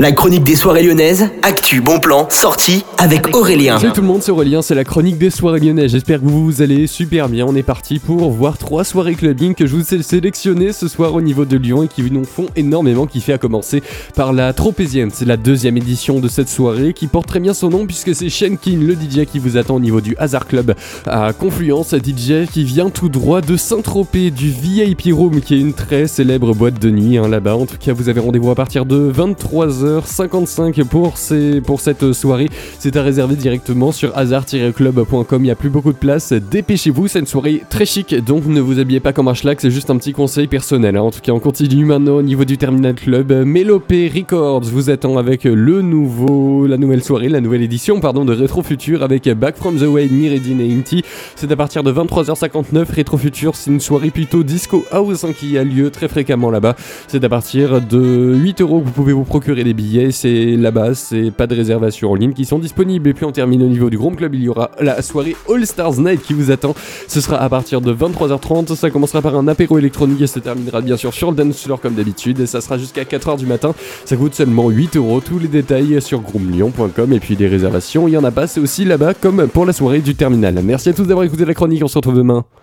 La chronique des soirées lyonnaises, actu, bon plan, sortie avec Aurélien. Salut tout le monde, c'est Aurélien, c'est la chronique des soirées lyonnaises. J'espère que vous allez super bien. On est parti pour voir trois soirées clubbing que je vous ai sélectionnées ce soir au niveau de Lyon et qui nous font énormément kiffer à commencer par la Tropézienne. C'est la deuxième édition de cette soirée qui porte très bien son nom puisque c'est Shenkin, le DJ qui vous attend au niveau du Hazard Club à Confluence, DJ qui vient tout droit de Saint-Tropez, du VIP Room qui est une très célèbre boîte de nuit hein, là-bas. En tout cas, vous avez rendez-vous à partir de 23h 55 pour, cette soirée. C'est à réserver directement sur hasard-club.com. Il n'y a plus beaucoup de place. Dépêchez-vous, c'est une soirée très chic, donc ne vous habillez pas comme un schlag, c'est juste un petit conseil personnel. Hein. En tout cas, on continue maintenant au niveau du Terminal Club. Melopé Records vous attend avec le nouveau, la nouvelle soirée, la nouvelle édition pardon, de Retro Future avec Back from the Way, Miredin et Inti. C'est à partir de 23h59. Retro Future, c'est une soirée plutôt disco house hein, qui a lieu très fréquemment là-bas. C'est à partir de 8 euros que vous pouvez vous procurer des c'est là-bas, c'est pas de réservation en ligne qui sont disponibles. Et puis on termine au niveau du Grand Club, il y aura la soirée All Stars Night qui vous attend. Ce sera à partir de 23h30. Ça commencera par un apéro électronique et se terminera bien sûr sur le dance floor comme d'habitude. Et ça sera jusqu'à 4h du matin. Ça coûte seulement 8 euros. Tous les détails sur groomlyon.com et puis des réservations, il y en a pas. C'est aussi là-bas comme pour la soirée du terminal. Merci à tous d'avoir écouté la chronique. On se retrouve demain.